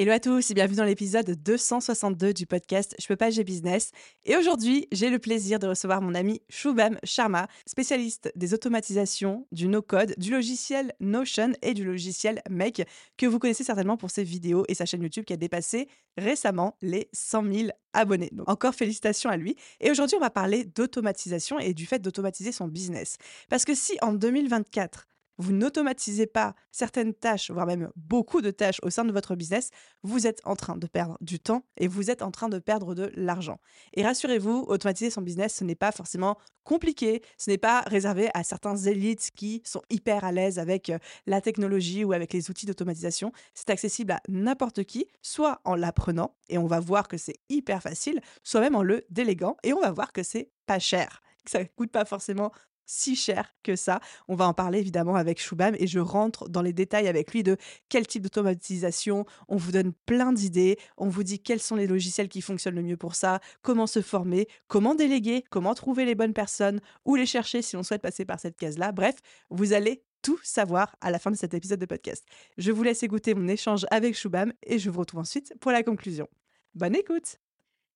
Hello à tous et bienvenue dans l'épisode 262 du podcast Je peux pas, j'ai business. Et aujourd'hui, j'ai le plaisir de recevoir mon ami Shubham Sharma, spécialiste des automatisations, du no-code, du logiciel Notion et du logiciel Make, que vous connaissez certainement pour ses vidéos et sa chaîne YouTube qui a dépassé récemment les 100 000 abonnés. Donc encore félicitations à lui. Et aujourd'hui, on va parler d'automatisation et du fait d'automatiser son business. Parce que si en 2024, vous n'automatisez pas certaines tâches, voire même beaucoup de tâches au sein de votre business, vous êtes en train de perdre du temps et vous êtes en train de perdre de l'argent. Et rassurez-vous, automatiser son business, ce n'est pas forcément compliqué, ce n'est pas réservé à certains élites qui sont hyper à l'aise avec euh, la technologie ou avec les outils d'automatisation. C'est accessible à n'importe qui, soit en l'apprenant, et on va voir que c'est hyper facile, soit même en le déléguant, et on va voir que c'est pas cher que ça coûte pas forcément si cher que ça. On va en parler évidemment avec Shubham et je rentre dans les détails avec lui de quel type d'automatisation. On vous donne plein d'idées, on vous dit quels sont les logiciels qui fonctionnent le mieux pour ça, comment se former, comment déléguer, comment trouver les bonnes personnes, où les chercher si on souhaite passer par cette case-là. Bref, vous allez tout savoir à la fin de cet épisode de podcast. Je vous laisse écouter mon échange avec Shubham et je vous retrouve ensuite pour la conclusion. Bonne écoute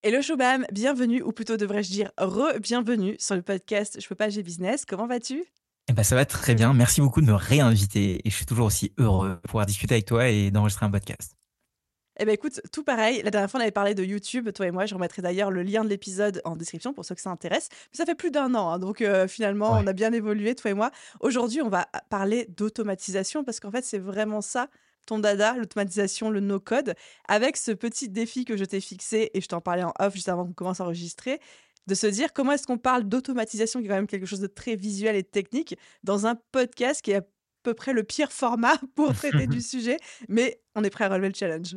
Hello Shubham, bienvenue, ou plutôt devrais-je dire re-bienvenue sur le podcast Je peux pas, j'ai business. Comment vas-tu? Eh ben, ça va très bien. Merci beaucoup de me réinviter et je suis toujours aussi heureux de pouvoir discuter avec toi et d'enregistrer un podcast. Eh ben écoute, tout pareil. La dernière fois, on avait parlé de YouTube, toi et moi. Je remettrai d'ailleurs le lien de l'épisode en description pour ceux que ça intéresse. Mais ça fait plus d'un an, hein, donc euh, finalement, on a bien évolué, toi et moi. Aujourd'hui, on va parler d'automatisation parce qu'en fait, c'est vraiment ça ton dada, l'automatisation, le no-code, avec ce petit défi que je t'ai fixé, et je t'en parlais en off juste avant qu'on commence à enregistrer, de se dire comment est-ce qu'on parle d'automatisation, qui est quand même quelque chose de très visuel et technique, dans un podcast qui est à peu près le pire format pour traiter du sujet, mais on est prêt à relever le challenge.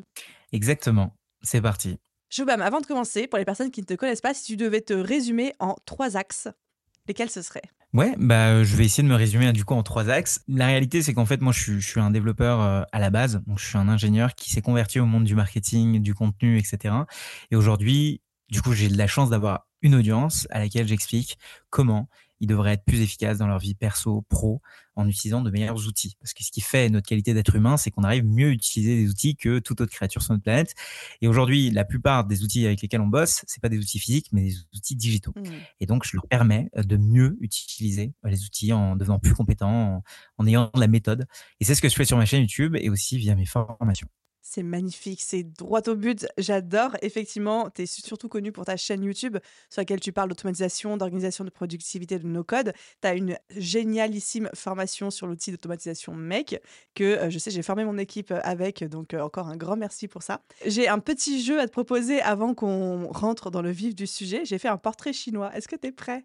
Exactement, c'est parti. Joubam, avant de commencer, pour les personnes qui ne te connaissent pas, si tu devais te résumer en trois axes, lesquels ce seraient? Ouais, bah, je vais essayer de me résumer du coup en trois axes. La réalité, c'est qu'en fait, moi, je suis, un développeur euh, à la base. Donc, je suis un ingénieur qui s'est converti au monde du marketing, du contenu, etc. Et aujourd'hui, du coup, j'ai de la chance d'avoir une audience à laquelle j'explique comment ils devraient être plus efficaces dans leur vie perso, pro, en utilisant de meilleurs outils. Parce que ce qui fait notre qualité d'être humain, c'est qu'on arrive mieux à utiliser des outils que toute autre créature sur notre planète. Et aujourd'hui, la plupart des outils avec lesquels on bosse, c'est pas des outils physiques, mais des outils digitaux. Mmh. Et donc, je leur permets de mieux utiliser les outils en devenant plus compétents, en, en ayant de la méthode. Et c'est ce que je fais sur ma chaîne YouTube et aussi via mes formations. C'est magnifique, c'est droit au but. J'adore. Effectivement, tu es surtout connu pour ta chaîne YouTube sur laquelle tu parles d'automatisation, d'organisation de productivité de nos codes. Tu as une génialissime formation sur l'outil d'automatisation Make que euh, je sais, j'ai formé mon équipe avec. Donc, euh, encore un grand merci pour ça. J'ai un petit jeu à te proposer avant qu'on rentre dans le vif du sujet. J'ai fait un portrait chinois. Est-ce que tu es prêt?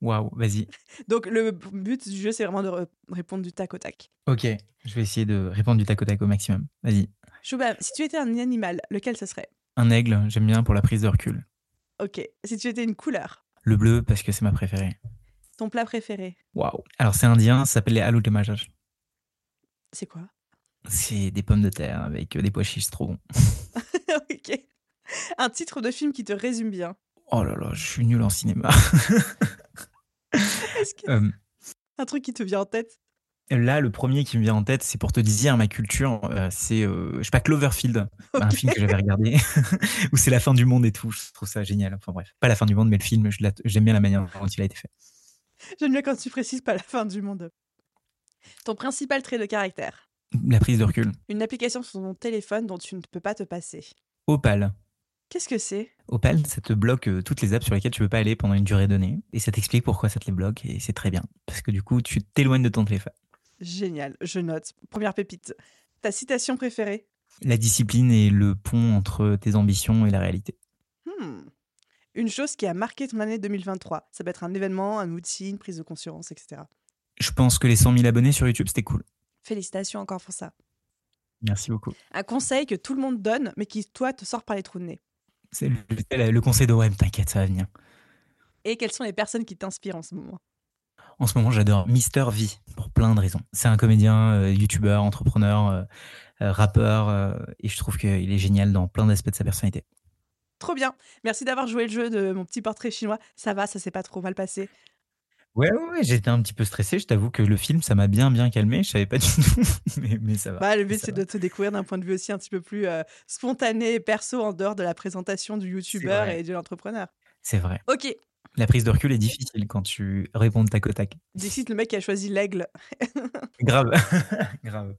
Waouh, vas-y. Donc, le but du jeu, c'est vraiment de répondre du tac au tac. Ok, je vais essayer de répondre du tac au tac au maximum. Vas-y. Choubam, si tu étais un animal, lequel ce serait? Un aigle, j'aime bien pour la prise de recul. Ok. Si tu étais une couleur? Le bleu, parce que c'est ma préférée. Ton plat préféré? Waouh. Alors, c'est indien, ça s'appelle les aloo majaj. C'est quoi? C'est des pommes de terre avec des pois chiches trop bons. ok. Un titre de film qui te résume bien? Oh là là, je suis nul en cinéma. Euh, un truc qui te vient en tête? Là, le premier qui me vient en tête, c'est pour te dire ma culture, euh, c'est, euh, je sais pas, Cloverfield, un film que j'avais regardé, où c'est la fin du monde et tout. Je trouve ça génial. Enfin bref, pas la fin du monde, mais le film, j'aime bien la manière dont il a été fait. J'aime bien quand tu précises pas la fin du monde. Ton principal trait de caractère La prise de recul. Une application sur ton téléphone dont tu ne peux pas te passer. Opal. Qu'est-ce que c'est? Opal, ça te bloque euh, toutes les apps sur lesquelles tu peux pas aller pendant une durée donnée. Et ça t'explique pourquoi ça te les bloque. Et c'est très bien. Parce que du coup, tu t'éloignes de ton téléphone. Génial, je note. Première pépite. Ta citation préférée? La discipline est le pont entre tes ambitions et la réalité. Hmm. Une chose qui a marqué ton année 2023. Ça peut être un événement, un outil, une prise de conscience, etc. Je pense que les 100 000 abonnés sur YouTube, c'était cool. Félicitations encore pour ça. Merci beaucoup. Un conseil que tout le monde donne, mais qui, toi, te sort par les trous de nez. C'est le, le conseil d'OM, t'inquiète, ça va venir. Et quelles sont les personnes qui t'inspirent en ce moment? En ce moment, j'adore Mister V pour plein de raisons. C'est un comédien, euh, youtubeur, entrepreneur, euh, euh, rappeur, et je trouve qu'il est génial dans plein d'aspects de sa personnalité. Trop bien. Merci d'avoir joué le jeu de mon petit portrait chinois. Ça va, ça s'est pas trop mal passé. Ouais, ouais, j'étais un petit peu stressé. Je t'avoue que le film, ça m'a bien, bien calmé. Je savais pas du tout, mais, ça va. Bah, le but, c'est de te découvrir d'un point de vue aussi un petit peu plus spontané et perso en dehors de la présentation du youtubeur et de l'entrepreneur. C'est vrai. Ok, la prise de recul est difficile quand tu réponds tac au tac. Dixit, le mec qui a choisi l'aigle. Grave, grave.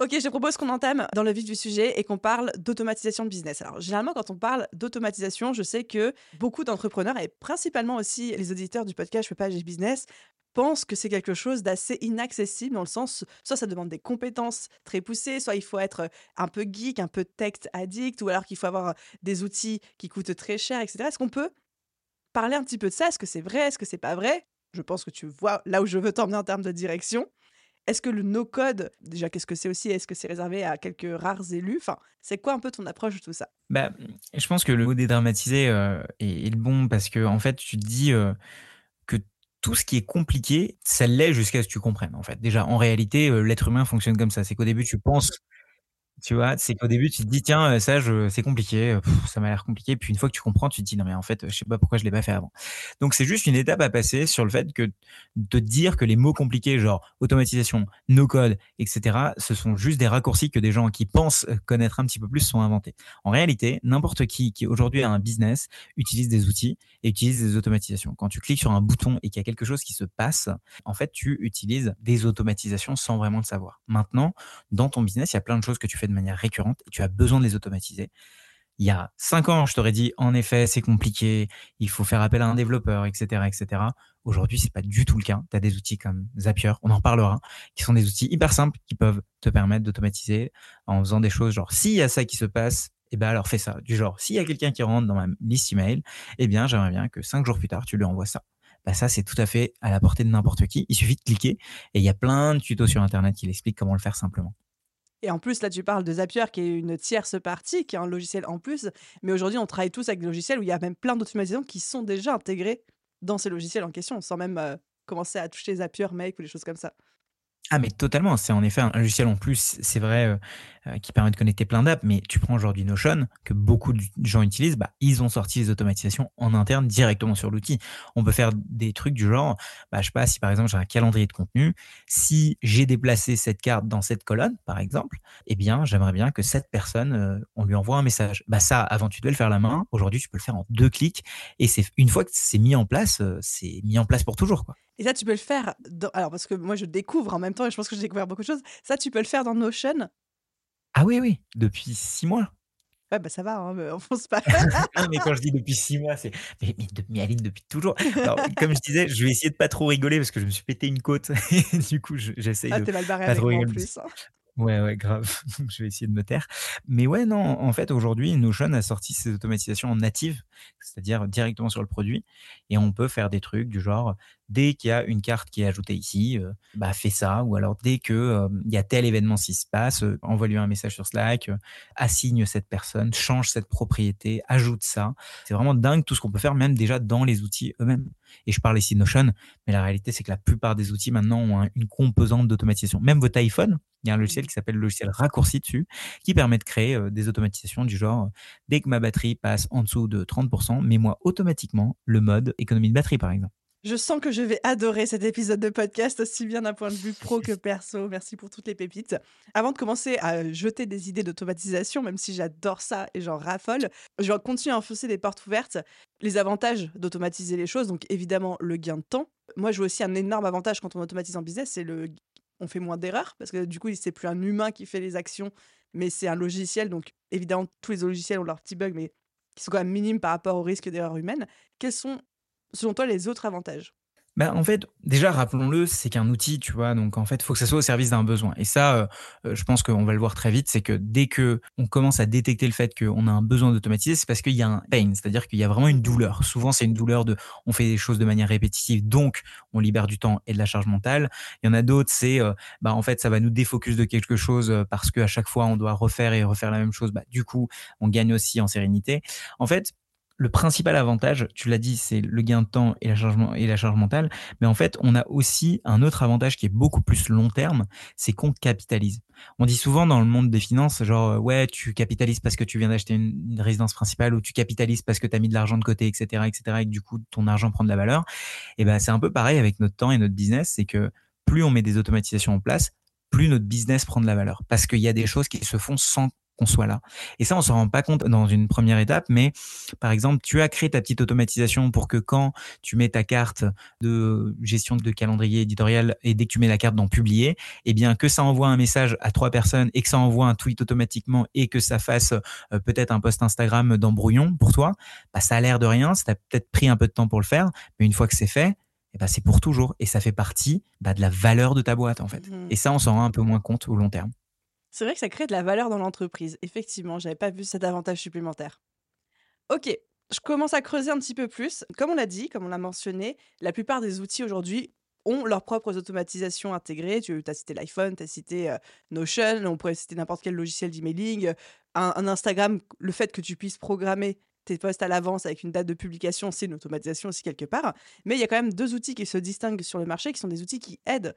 Ok, je te propose qu'on entame dans le vif du sujet et qu'on parle d'automatisation de business. Alors, généralement, quand on parle d'automatisation, je sais que beaucoup d'entrepreneurs, et principalement aussi les auditeurs du podcast Je fais pas business, pensent que c'est quelque chose d'assez inaccessible dans le sens, soit ça demande des compétences très poussées, soit il faut être un peu geek, un peu tech addict, ou alors qu'il faut avoir des outils qui coûtent très cher, etc. Est-ce qu'on peut parler un petit peu de ça. Est-ce que c'est vrai Est-ce que c'est pas vrai? Je pense que tu vois là où je veux t'emmener en termes de direction. Est-ce que le no-code, déjà, qu'est-ce que c'est aussi? Est-ce que c'est réservé à quelques rares élus? Enfin, c'est quoi un peu ton approche de tout ça? Bah, Je pense que le mot dédramatisé euh, est, le bon parce que, en fait, tu te dis euh, que tout ce qui est compliqué, ça l'est jusqu'à ce que tu comprennes. En fait, déjà, en réalité, euh, l'être humain fonctionne comme ça. C'est qu'au début, tu penses tu vois, c'est qu'au début, tu te dis, tiens, euh, ça, c'est compliqué, euh, ça m'a l'air compliqué. Puis une fois que tu comprends, tu te dis, non, mais en fait, je sais pas pourquoi je l'ai pas fait avant. Donc, c'est juste une étape à passer sur le fait que de dire que les mots compliqués, genre automatisation, no code, etc., ce sont juste des raccourcis que des gens qui pensent euh, connaître un petit peu plus sont inventés. En réalité, n'importe qui qui aujourd'hui a un business utilise des outils et utilise des automatisations. Quand tu cliques sur un bouton et qu'il y a quelque chose qui se passe, en fait, tu utilises des automatisations sans vraiment le savoir. Maintenant, dans ton business, il y a plein de choses que tu fais de manière récurrente et tu as besoin de les automatiser. Il y a cinq ans, je t'aurais dit, en effet, c'est compliqué, il faut faire appel à un développeur, etc., etc. Aujourd'hui, c'est pas du tout le cas. Tu as des outils comme Zapier, on en parlera, qui sont des outils hyper simples qui peuvent te permettre d'automatiser en faisant des choses genre, s'il y a ça qui se passe, eh ben alors fais ça. Du genre, s'il y a quelqu'un qui rentre dans ma liste email, eh bien, j'aimerais bien que cinq jours plus tard, tu lui envoies ça. Bah ça, c'est tout à fait à la portée de n'importe qui. Il suffit de cliquer et il y a plein de tutos sur Internet qui l'expliquent comment le faire simplement. Et en plus, là, tu parles de Zapier, qui est une tierce partie, qui est un logiciel en plus. Mais aujourd'hui, on travaille tous avec des logiciels où il y a même plein d'automatisation qui sont déjà intégrés dans ces logiciels en question, sans même euh, commencer à toucher Zapier, Make ou des choses comme ça. Ah mais totalement, c'est en effet un logiciel en plus, c'est vrai, euh, qui permet de connecter plein d'apps, mais tu prends aujourd'hui Notion, que beaucoup de gens utilisent, bah, ils ont sorti les automatisations en interne directement sur l'outil. On peut faire des trucs du genre, bah, je sais pas, si par exemple j'ai un calendrier de contenu, si j'ai déplacé cette carte dans cette colonne, par exemple, eh bien j'aimerais bien que cette personne, euh, on lui envoie un message. Bah ça, avant tu devais le faire la main, aujourd'hui tu peux le faire en deux clics, et c'est une fois que c'est mis en place, c'est mis en place pour toujours. Et ça, tu peux le faire. Alors, parce que moi, je découvre en même temps et je pense que j'ai découvert beaucoup de choses. Ça, tu peux le faire dans Notion. Ah oui, oui, depuis six mois. Ouais, bah ça va, hein, on fonce pas. non, mais quand je dis depuis six mois, c'est. Mais, mais, Aline, depuis toujours. Alors, comme je disais, je vais essayer de pas trop rigoler parce que je me suis pété une côte. du coup, j'essaye ah, de. T'es mal barré pas avec trop moi en plus. Hein. Ouais, ouais, grave. je vais essayer de me taire. Mais ouais, non, en fait, aujourd'hui, Notion a sorti ses automatisations natives, c'est-à-dire directement sur le produit. Et on peut faire des trucs du genre, dès qu'il y a une carte qui est ajoutée ici, euh, bah, fais ça. Ou alors, dès qu'il euh, y a tel événement qui se passe, euh, envoie-lui un message sur Slack, assigne cette personne, change cette propriété, ajoute ça. C'est vraiment dingue tout ce qu'on peut faire, même déjà dans les outils eux-mêmes. Et je parle ici de Notion, mais la réalité, c'est que la plupart des outils maintenant ont une composante d'automatisation. Même votre iPhone, il y a un logiciel qui s'appelle le logiciel raccourci dessus, qui permet de créer des automatisations du genre, dès que ma batterie passe en dessous de 30%, mets-moi automatiquement le mode économie de batterie, par exemple. Je sens que je vais adorer cet épisode de podcast, aussi bien d'un point de vue pro que perso. Merci pour toutes les pépites. Avant de commencer à jeter des idées d'automatisation, même si j'adore ça et j'en raffole, je vais continuer à enfoncer des portes ouvertes. Les avantages d'automatiser les choses, donc évidemment le gain de temps. Moi, je vois aussi un énorme avantage quand on automatise en business, c'est le on fait moins d'erreurs parce que du coup, c'est plus un humain qui fait les actions, mais c'est un logiciel. Donc évidemment, tous les logiciels ont leurs petits bugs, mais qui sont quand même minimes par rapport au risque d'erreur humaine. Quels sont selon toi, les autres avantages? Bah, en fait, déjà, rappelons-le, c'est qu'un outil, tu vois, donc en fait, il faut que ça soit au service d'un besoin. Et ça, euh, euh, je pense qu'on va le voir très vite, c'est que dès que on commence à détecter le fait qu'on a un besoin d'automatiser, c'est parce qu'il y a un pain, c'est-à-dire qu'il y a vraiment une douleur. Souvent, c'est une douleur de, on fait des choses de manière répétitive, donc on libère du temps et de la charge mentale. Il y en a d'autres, c'est, euh, bah, en fait, ça va nous défocus de quelque chose parce qu'à chaque fois, on doit refaire et refaire la même chose. Bah, du coup, on gagne aussi en sérénité. En fait, le principal avantage, tu l'as dit, c'est le gain de temps et la, charge, et la charge mentale. Mais en fait, on a aussi un autre avantage qui est beaucoup plus long terme, c'est qu'on capitalise. On dit souvent dans le monde des finances, genre, euh, ouais, tu capitalises parce que tu viens d'acheter une, résidence principale ou tu capitalises parce que tu as mis de l'argent de côté, etc., etc., et que du coup, ton argent prend de la valeur. Et ben, c'est un peu pareil avec notre temps et notre business, c'est que plus on met des automatisations en place, plus notre business prend de la valeur. Parce qu'il y a des choses qui se font sans qu'on soit là. Et ça, on s'en rend pas compte dans une première étape, mais par exemple, tu as créé ta petite automatisation pour que quand tu mets ta carte de gestion de calendrier éditorial et dès que tu mets la carte dans publier, eh bien que ça envoie un message à trois personnes et que ça envoie un tweet automatiquement et que ça fasse euh, peut-être un post Instagram dans brouillon pour toi, bah, ça a l'air de rien, ça t'a peut-être pris un peu de temps pour le faire, mais une fois que c'est fait, eh ben, c'est pour toujours et ça fait partie bah, de la valeur de ta boîte en fait. Mmh et ça, on s'en rend un peu moins compte au long terme. C'est vrai que ça crée de la valeur dans l'entreprise. Effectivement, j'avais pas vu cet avantage supplémentaire. Ok, je commence à creuser un petit peu plus. Comme on l'a dit, comme on l'a mentionné, la plupart des outils aujourd'hui ont leurs propres automatisations intégrées. Tu as cité l'iPhone, tu as cité euh, Notion, on pourrait citer n'importe quel logiciel d'emailing. Un, un, Instagram, le fait que tu puisses programmer tes posts à l'avance avec une date de publication, c'est une automatisation aussi quelque part. Mais il y a quand même deux outils qui se distinguent sur le marché, qui sont des outils qui aident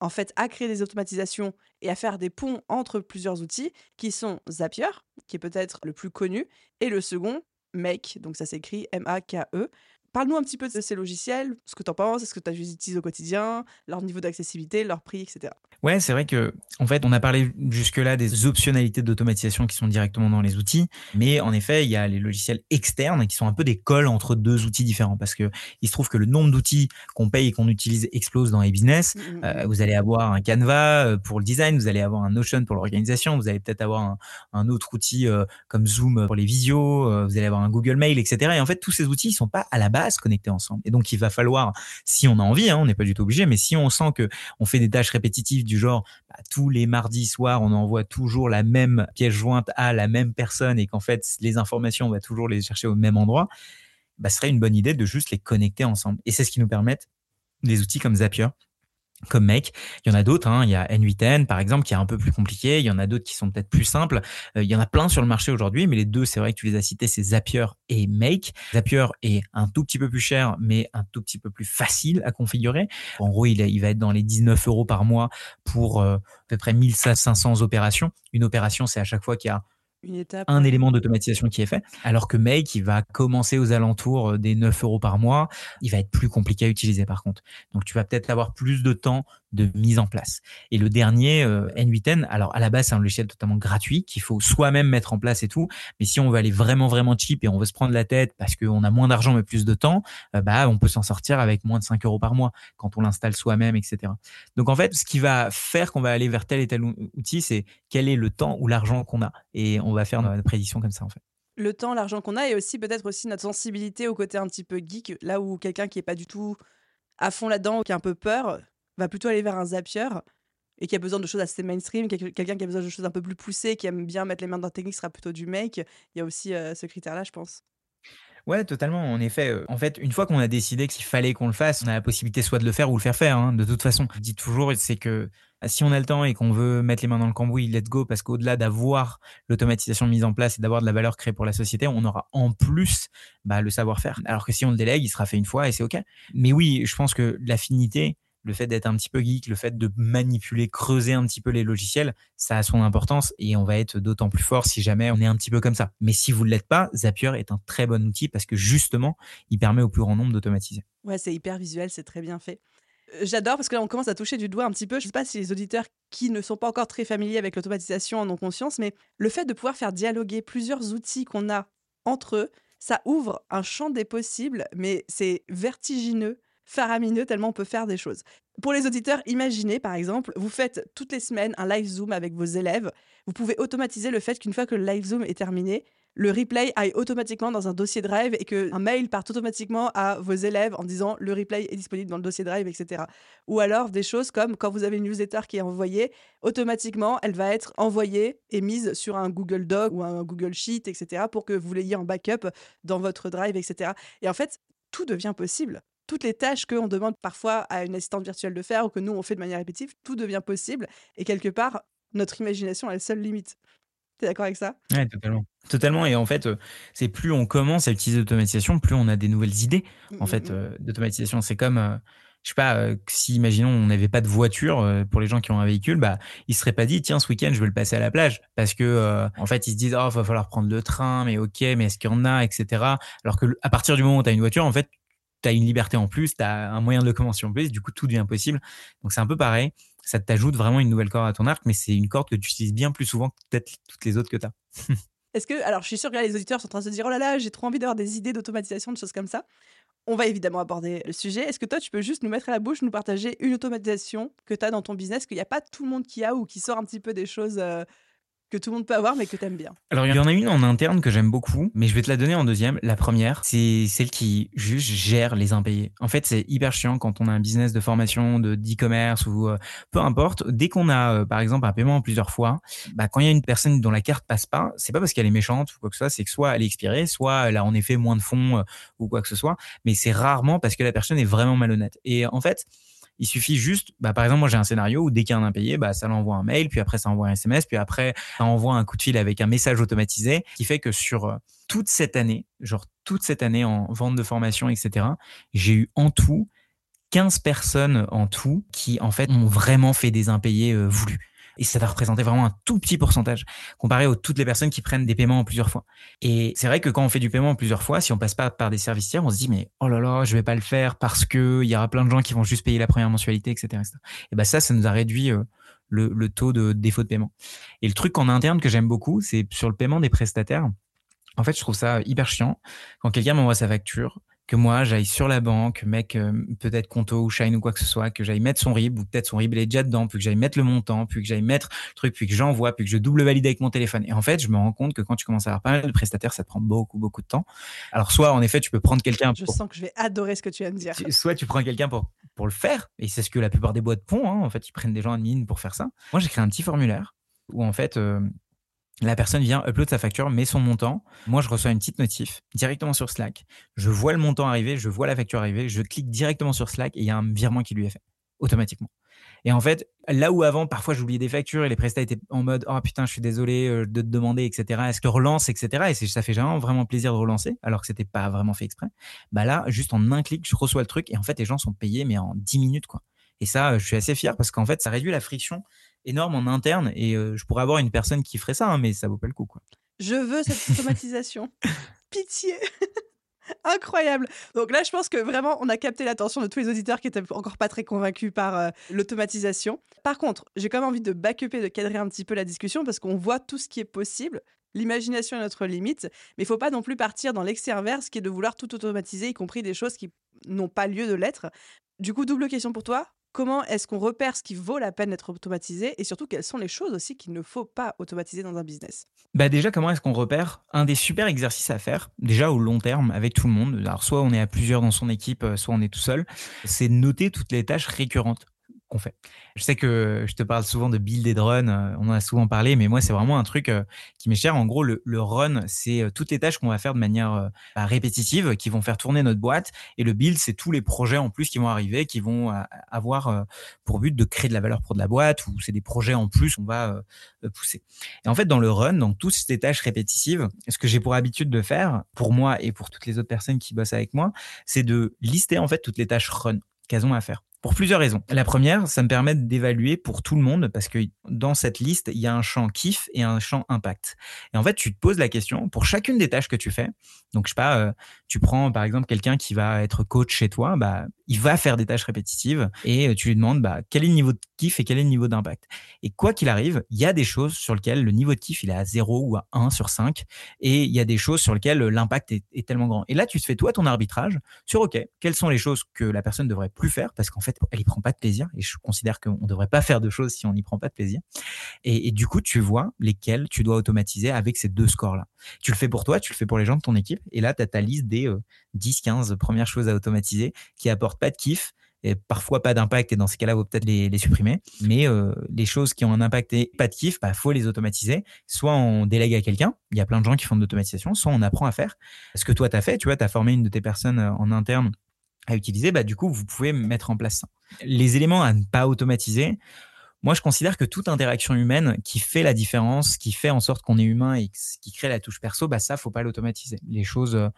en fait à créer des automatisations et à faire des ponts entre plusieurs outils qui sont Zapier, qui est peut-être le plus connu, et le second, Make, donc ça s'écrit M-A-K-E. Parle-nous un petit peu de ces logiciels, ce que tu en penses, est-ce que tu utilises au quotidien, leur niveau d'accessibilité, leur prix, etc. Ouais, c'est vrai que en fait, on a parlé jusque-là des optionnalités d'automatisation qui sont directement dans les outils, mais en effet, il y a les logiciels externes qui sont un peu des cols entre deux outils différents parce que il se trouve que le nombre d'outils qu'on paye et qu'on utilise explose dans les business. Mmh, mmh, euh, mmh. vous allez avoir un Canva euh, pour le design, vous allez avoir un Notion pour l'organisation, vous allez peut-être avoir un, autre outil euh, comme Zoom pour les visios, vous allez avoir un Google Mail, etc. Et en fait, tous ces outils, ils sont pas à la base connectés ensemble. Et donc, il va falloir, si on a envie, hein, on n'est pas du tout obligé, mais si on sent que on fait des tâches répétitives du genre bah, tous les mardis soirs, on envoie toujours la même pièce jointe à la même personne et qu'en fait les informations on va toujours les chercher au même endroit, bah, ce serait une bonne idée de juste les connecter ensemble. Et c'est ce qui nous permettent des outils comme Zapier comme Make. Il y en a d'autres, hein. il y a N8N par exemple qui est un peu plus compliqué, il y en a d'autres qui sont peut-être plus simples. Euh, il y en a plein sur le marché aujourd'hui, mais les deux, c'est vrai que tu les as cités, c'est Zapier et Make. Zapier est un tout petit peu plus cher, mais un tout petit peu plus facile à configurer. En gros, il, il va être dans les 19 euros par mois pour euh, à peu près 1500 opérations. Une opération, c'est à chaque fois qu'il y a un élément d'automatisation qui est fait. Alors que Make, il va commencer aux alentours euh, des 9 euros par mois. Il va être plus compliqué à utiliser par contre. Donc tu vas peut-être avoir plus de temps de mise en place. Et le dernier, euh, N8N, alors à la base, c'est un logiciel totalement gratuit qu'il faut soi-même mettre en place et tout. Mais si on veut aller vraiment, vraiment cheap et on veut se prendre la tête parce qu'on a moins d'argent mais plus de temps, euh, bah, on peut s'en sortir avec moins de 5 euros par mois quand on l'installe soi-même, etc. Donc en fait, ce qui va faire qu'on va aller vers tel et tel outil, c'est quel est le temps ou l'argent qu'on a. Et on faire notre prédiction comme ça, en fait le temps, l'argent qu'on a et aussi peut-être aussi notre sensibilité au côté un petit peu geek, là où quelqu'un qui est pas du tout à fond là-dedans, qui a un peu peur, va plutôt aller vers un Zapier et qui a besoin de choses assez mainstream, quelqu'un qui a besoin de choses un peu plus poussées, qui aime bien mettre les mains dans la technique, sera plutôt du make. Il y a aussi euh, ce critère-là, je pense. Ouais, totalement. En effet, euh, en fait, une fois qu'on a décidé qu'il fallait qu'on le fasse, on a la possibilité soit de le faire ou le faire faire. Hein, de toute façon, je dis toujours, c'est que bah, si on a le temps et qu'on veut mettre les mains dans le cambouis, let's go, parce qu'au-delà d'avoir l'automatisation mise en place et d'avoir de la valeur créée pour la société, on aura en plus bah, le savoir-faire. Alors que si on le délègue, il sera fait une fois et c'est OK. Mais oui, je pense que l'affinité, le fait d'être un petit peu geek, le fait de manipuler, creuser un petit peu les logiciels, ça a son importance et on va être d'autant plus fort si jamais on est un petit peu comme ça. Mais si vous ne l'êtes pas, Zapier est un très bon outil parce que justement, il permet au plus grand nombre d'automatiser. Ouais, c'est hyper visuel, c'est très bien fait. Euh, j'adore parce que là, on commence à toucher du doigt un petit peu. Je ne sais pas si les auditeurs qui ne sont pas encore très familiers avec l'automatisation en ont conscience, mais le fait de pouvoir faire dialoguer plusieurs outils qu'on a entre eux, ça ouvre un champ des possibles, mais c'est vertigineux faramineux tellement on peut faire des choses. Pour les auditeurs, imaginez par exemple, vous faites toutes les semaines un live Zoom avec vos élèves. Vous pouvez automatiser le fait qu'une fois que le live Zoom est terminé, le replay aille automatiquement dans un dossier Drive et qu'un mail parte automatiquement à vos élèves en disant le replay est disponible dans le dossier Drive, etc. Ou alors des choses comme quand vous avez une newsletter qui est envoyée, automatiquement, elle va être envoyée et mise sur un Google Doc ou un Google Sheet, etc. pour que vous l'ayez en backup dans votre Drive, etc. Et en fait, tout devient possible toutes les tâches qu'on demande parfois à une assistante virtuelle de faire ou que nous on fait de manière répétitive, tout devient possible et quelque part notre imagination est la seule limite. T'es d'accord avec ça? Ouais, totalement. Totalement. Et en fait, euh, c'est plus on commence à utiliser l'automatisation, plus on a des nouvelles idées. En mmh, fait, mmh, mmh. Euh, d'automatisation, c'est comme, euh, je sais pas, si imaginons on n'avait pas de voiture pour les gens qui ont un véhicule, bah ils seraient pas dit tiens ce week-end je vais le passer à la plage parce que en fait ils se disent oh va falloir prendre le train, mais ok, mais est-ce qu'il y en a, etc. Alors que à partir du moment où tu as une voiture, en fait tu une liberté en plus, tu as un moyen de locomotion en plus, du coup tout devient possible. Donc c'est un peu pareil ça t'ajoute vraiment une nouvelle corde à ton arc, mais c'est une corde que tu utilises bien plus souvent que peut-être toutes les autres que tu as. Est-ce que, alors je suis sûre que les auditeurs sont en train de se dire, oh là là, j'ai trop envie d'avoir des idées d'automatisation, de choses comme ça. On va évidemment aborder le sujet. Est-ce que toi, tu peux juste nous mettre à la bouche, nous partager une automatisation que tu as dans ton business, qu'il n'y a pas tout le monde qui a ou qui sort un petit peu des choses euh, que tout le monde peut avoir, mais que tu aimes bien Alors, il y en a une en interne que j'aime beaucoup, mais je vais te la donner en deuxième. La première, c'est celle qui juste gère les impayés. En fait, c'est hyper chiant quand on a un business de formation, de d'e-commerce ou euh, peu importe. Dès qu'on a, euh, par exemple, un paiement plusieurs fois, bah, quand il y a une personne dont la carte passe pas, c'est pas parce qu'elle est méchante ou quoi que ce soit, c'est que soit elle est expirée, soit elle a en effet moins de fonds euh, ou quoi que ce soit, mais c'est rarement parce que la personne est vraiment malhonnête. Et en fait, il suffit juste, bah, par exemple, moi j'ai un scénario où dès qu'il y a un impayé, bah, ça l'envoie un mail, puis après ça envoie un SMS, puis après ça envoie un coup de fil avec un message automatisé, qui fait que sur euh, toute cette année, genre toute cette année en vente de formation, etc., j'ai eu en tout 15 personnes en tout qui en fait ont vraiment fait des impayés euh, voulus et ça va représenter vraiment un tout petit pourcentage comparé aux toutes les personnes qui prennent des paiements en plusieurs fois. Et c'est vrai que quand on fait du paiement en plusieurs fois, si on passe pas par des services tiers, on se dit mais oh là là, je vais pas le faire parce que il y aura plein de gens qui vont juste payer la première mensualité, etc. Et ben ça, ça nous a réduit euh, le, le taux de défaut de paiement. Et le truc en interne que j'aime beaucoup, c'est sur le paiement des prestataires. En fait, je trouve ça hyper chiant quand quelqu'un m'envoie sa facture que moi j'aille sur la banque, mec, euh, peut-être Conto ou Shine ou quoi que ce soit, que j'aille mettre son RIB ou peut-être son RIB il est déjà dedans, puis que j'aille mettre le montant, puis que j'aille mettre le truc, puis que j'envoie, puis que je double valide avec mon téléphone. Et en fait, je me rends compte que quand tu commences à avoir pas mal de prestataires, ça te prend beaucoup beaucoup de temps. Alors soit en effet, tu peux prendre quelqu'un. Je sens que je vais adorer ce que tu viens de dire. Soit tu prends quelqu'un pour pour le faire, et c'est ce que la plupart des boîtes font. Hein. En fait, ils prennent des gens admin pour faire ça. Moi, j'ai créé un petit formulaire où en fait euh, la personne vient upload sa facture, met son montant. Moi, je reçois une petite notif directement sur Slack. Je vois le montant arriver, je vois la facture arriver, je clique directement sur Slack et il y a un virement qui lui est fait automatiquement. Et en fait, là où avant, parfois, j'oubliais des factures et les prestats étaient en mode oh putain, je suis désolé euh, de te demander, etc. Est-ce que relance, etc. Et ça fait vraiment vraiment plaisir de relancer, alors que c'était pas vraiment fait exprès. Bah là, juste en un clic, je reçois le truc et en fait, les gens sont payés mais en 10 minutes quoi. Et ça, je suis assez fier parce qu'en fait, ça réduit la friction énorme en interne et je pourrais avoir une personne qui ferait ça, hein, mais ça vaut pas le coup. Quoi. Je veux cette automatisation. Pitié. Incroyable. Donc là, je pense que vraiment, on a capté l'attention de tous les auditeurs qui étaient encore pas très convaincus par l'automatisation. Par contre, j'ai quand même envie de backuper, de cadrer un petit peu la discussion parce qu'on voit tout ce qui est possible. L'imagination est notre limite, mais il faut pas non plus partir dans l'excès inverse qui est de vouloir tout automatiser, y compris des choses qui n'ont pas lieu de l'être. Du coup, double question pour toi comment est-ce qu'on repère ce qui vaut la peine d'être automatisé et surtout quelles sont les choses aussi qu'il ne faut pas automatiser dans un business? Bah Déjà, comment est-ce qu'on repère Un des super exercices à faire, déjà au long terme avec tout le monde, alors soit on est à plusieurs dans son équipe, euh, soit on est tout seul, c'est noter toutes les tâches récurrentes qu'on fait. Je sais que je te parle souvent de build et run, euh, on en a souvent parlé, mais moi c'est vraiment un truc euh, qui m'est cher. En gros, le, run, c'est euh, toutes les tâches qu'on va faire de manière bah, répétitive, qui vont faire tourner notre boîte, et le build, c'est tous les projets en plus qui vont arriver, qui vont avoir pour but de créer de la valeur pour de la boîte, ou c'est des projets en plus qu'on va pousser. Et en fait, dans le run, donc toutes ces tâches répétitives, ce que j'ai pour habitude de faire, pour moi et pour toutes les autres personnes qui bossent avec moi, c'est de lister en fait toutes les tâches run qu'elles ont à faire. Pour plusieurs raisons. La première, ça me permet d'évaluer pour tout le monde parce que dans cette liste, il y a un champ kiff et un champ impact. Et en fait, tu te poses la question pour chacune des tâches que tu fais. Donc, je sais pas, euh, tu prends par exemple quelqu'un qui va être coach chez toi, bah, il va faire des tâches répétitives et tu lui demandes bah, quel est le niveau de kiff et quel est le niveau d'impact. Et quoi qu'il arrive, il y a des choses sur lesquelles le niveau de kiff il est à 0 ou à 1 sur 5 et il y a des choses sur lesquelles l'impact est, tellement grand. Et là, tu te fais toi ton arbitrage sur OK, quelles sont les choses que la personne devrait plus faire parce qu'en elle y prend pas de plaisir et je considère qu'on ne devrait pas faire de choses si on n'y prend pas de plaisir. Et, du coup, tu vois lesquelles tu dois automatiser avec ces deux scores-là. Tu le fais pour toi, tu le fais pour les gens de ton équipe et là, tu as ta liste des 10, 15 premières choses à automatiser qui apportent pas de kiff et parfois pas d'impact et dans ces cas-là, faut peut-être les, supprimer. Mais euh, les choses qui ont un impact et pas de kiff, bah faut les automatiser. Soit on délègue à quelqu'un, il y a plein de gens qui font de l'automatisation, soit on apprend à faire. Ce que toi tu as fait, tu vois, formé une de tes personnes euh, en interne à utiliser, bah du coup, vous pouvez mettre en place ça. Les éléments à ne pas automatiser, moi, je considère que toute interaction humaine qui fait la différence, qui fait en sorte qu'on est humain et qui crée la touche perso, bah ça, faut pas l'automatiser. Les choses euh,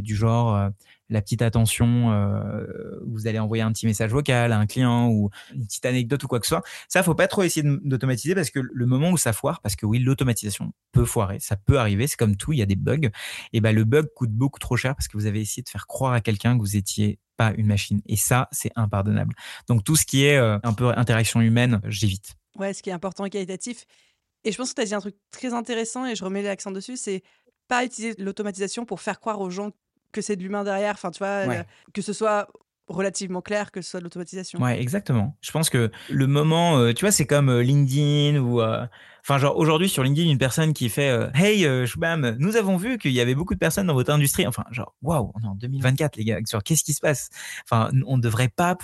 du genre euh, la petite attention, euh, vous allez envoyer un petit message vocal à un client ou une petite anecdote ou quoi que ce soit, ça, faut pas trop essayer d'automatiser parce que le moment où ça foire, parce que oui, l'automatisation peut foirer, ça peut arriver, c'est comme tout, il y a des bugs. Et ben le bug coûte beaucoup trop cher parce que vous avez essayé de faire croire à quelqu'un que vous étiez pas une machine. Et ça, c'est impardonnable. Donc tout ce qui est euh, un peu interaction humaine, j'évite. Ouais, ce qui est important et qualitatif. Et je pense que tu as dit un truc très intéressant et je remets l'accent dessus, c'est pas utiliser l'automatisation pour faire croire aux gens que c'est de l'humain derrière. Enfin, tu vois, euh, que ce soit relativement clair que ce soit de l'automatisation. Ouais, exactement. Je pense que le moment, euh, tu vois, c'est comme LinkedIn ou Enfin, genre aujourd'hui sur LinkedIn, une personne qui fait euh, Hey, euh, Shubham, nous avons vu qu'il y avait beaucoup de personnes dans votre industrie. Enfin, genre, waouh, on est en 2024, les gars. Sur qu'est-ce qui se passe? Enfin, on ne devrait pas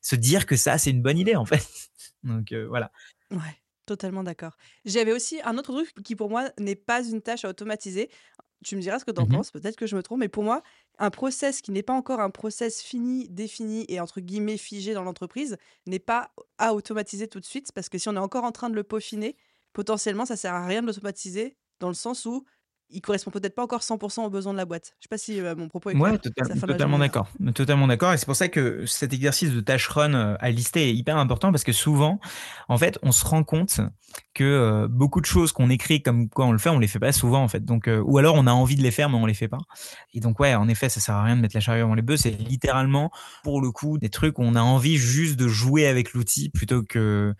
se dire que ça, c'est une bonne idée, en fait. Donc euh, voilà. Ouais. Totalement d'accord. J'avais aussi un autre truc qui pour moi n'est pas une tâche à automatiser. Tu me diras ce que tu en mmh penses, peut-être que je me trompe, mais pour moi, un process qui n'est pas encore un process fini, défini et entre guillemets figé dans l'entreprise n'est pas à automatiser tout de suite parce que si on est encore en train de le peaufiner, potentiellement, ça sert à rien de l'automatiser dans le sens où il correspond peut-être pas encore 100% aux besoins de la boîte. Je sais pas si euh, mon propos est. Ouais, totalement d'accord. Totalement d'accord. Et c'est pour ça que cet exercice de tâche run euh, à lister est hyper important parce que souvent, en fait, on se rend compte que euh, beaucoup de choses qu'on écrit comme quoi on le fait, on les fait pas souvent en fait. Donc, ou alors on a envie de les faire mais on les fait pas. Et donc ouais, en effet, ça sert à rien de mettre la charrue avant les bœufs. C'est littéralement pour le coup des trucs où on a envie juste de jouer avec l'outil plutôt que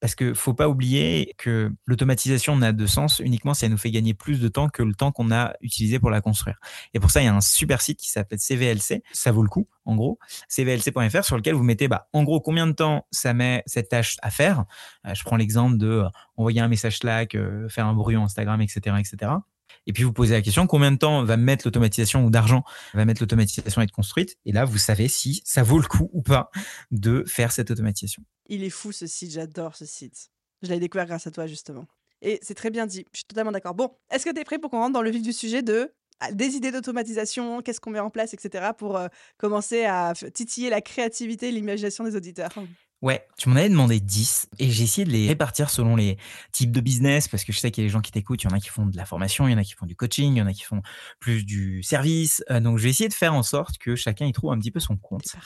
parce que faut pas oublier que l'automatisation n'a de sens uniquement si elle nous fait gagner plus de temps que le temps qu'on a utilisé pour la construire. Et pour ça, il y a un super site qui s'appelle CVLC. Ça vaut le coup, en gros. CVLC.fr sur lequel vous mettez, bah, en gros, combien de temps ça met cette tâche à faire. Euh, je prends l'exemple de euh, envoyer un message Slack, euh, faire un bruit Instagram, etc., etc. Et puis vous posez la question combien de temps va mettre l'automatisation ou d'argent va mettre l'automatisation à être construite? Et là, vous savez si ça vaut le coup ou pas de faire cette automatisation. Il est fou ce site, j'adore ce site. Je l'ai découvert grâce à toi justement. Et c'est très bien dit, je suis totalement d'accord. Bon, est-ce que tu es prêt pour qu'on rentre dans le vif du sujet de ah, des idées d'automatisation, qu'est-ce qu'on met en place, etc., pour euh, commencer à titiller la créativité et l'imagination des auditeurs? Ouais, tu m'en avais demandé 10 et j'ai essayé de les répartir selon les types de business parce que je sais qu'il y a des gens qui t'écoutent, il y en a qui font de la formation, il y en a qui font du coaching, il y en a qui font plus du service. Euh, donc, je vais essayer de faire en sorte que chacun y trouve un petit peu son compte.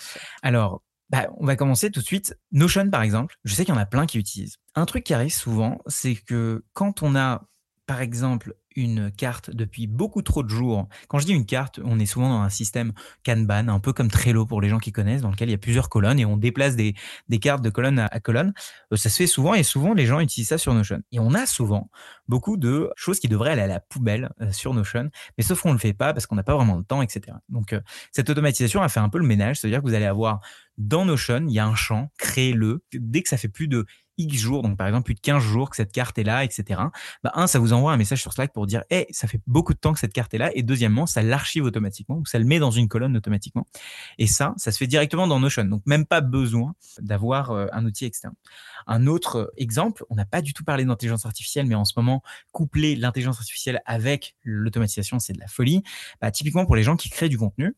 Alors, bah, on va commencer tout de suite. Notion, par exemple, je sais qu'il y en a plein qui utilisent. Un truc qui arrive souvent, c'est que quand on a, par exemple, une carte depuis beaucoup trop de jours. Quand je dis une carte, on est souvent dans un système Kanban, un peu comme Trello pour les gens qui connaissent, dans lequel il y a plusieurs colonnes et on déplace des, des cartes de colonne à, colonne. Euh, ça se fait souvent et souvent les gens utilisent ça sur Notion. Et on a souvent beaucoup de choses qui devraient aller à la poubelle euh, sur Notion, mais sauf qu'on ne le fait pas parce qu'on n'a pas vraiment le temps, etc. Donc euh, cette automatisation a fait un peu le ménage, c'est-à-dire que vous allez avoir dans Notion, il y a un champ, créez-le. Dès que ça fait plus de X jours, donc par exemple plus de 15 jours que cette carte est là, etc. Bah, un, ça vous envoie un message sur Slack pour dire, hey, ça fait beaucoup de temps que cette carte est là. Et deuxièmement, ça l'archive automatiquement ou ça le met dans une colonne automatiquement. Et ça, ça se fait directement dans Notion. Donc même pas besoin d'avoir euh, un outil externe. Un autre euh, exemple, on n'a pas du tout parlé d'intelligence artificielle, mais en ce moment, coupler l'intelligence artificielle avec l'automatisation, c'est de la folie. Bah, typiquement pour les gens qui créent du contenu,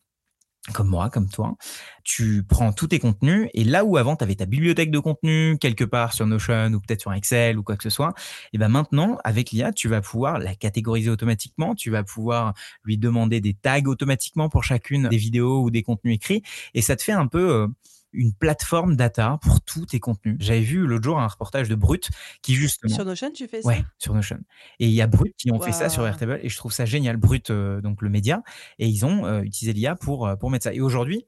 comme moi, comme toi, tu prends tous tes contenus et là où avant tu avais ta bibliothèque de contenu quelque part sur Notion ou peut-être sur Excel ou quoi que ce soit, et ben maintenant avec l'IA, tu vas pouvoir la catégoriser automatiquement, tu vas pouvoir lui demander des tags automatiquement pour chacune des vidéos ou des contenus écrits et ça te fait un peu euh, une plateforme data pour tous tes contenus. J'avais vu l'autre jour un reportage de Brut qui justement sur Notion tu fais ça? Ouais, sur Notion. Et il y a Brut qui ont fait ça sur Airtable et je trouve ça génial. Brut, euh, donc le média, et ils ont euh, utilisé l'IA pour euh, pour mettre ça. Et aujourd'hui,